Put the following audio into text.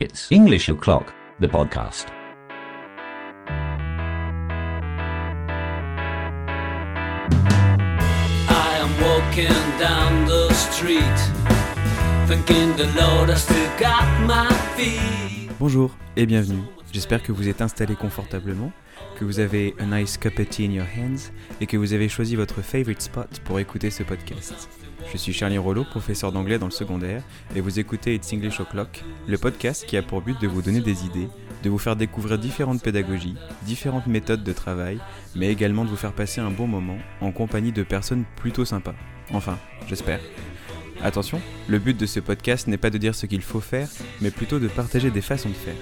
It's English O'Clock, the podcast. I am walking down the street, thinking the Lord I still got my feet. Bonjour et bienvenue. J'espère que vous êtes installé confortablement, que vous avez a nice cup of tea in your hands et que vous avez choisi votre favorite spot pour écouter ce podcast. Je suis Charlie Rollo, professeur d'anglais dans le secondaire, et vous écoutez It's English O'Clock, le podcast qui a pour but de vous donner des idées, de vous faire découvrir différentes pédagogies, différentes méthodes de travail, mais également de vous faire passer un bon moment en compagnie de personnes plutôt sympas. Enfin, j'espère. Attention, le but de ce podcast n'est pas de dire ce qu'il faut faire, mais plutôt de partager des façons de faire.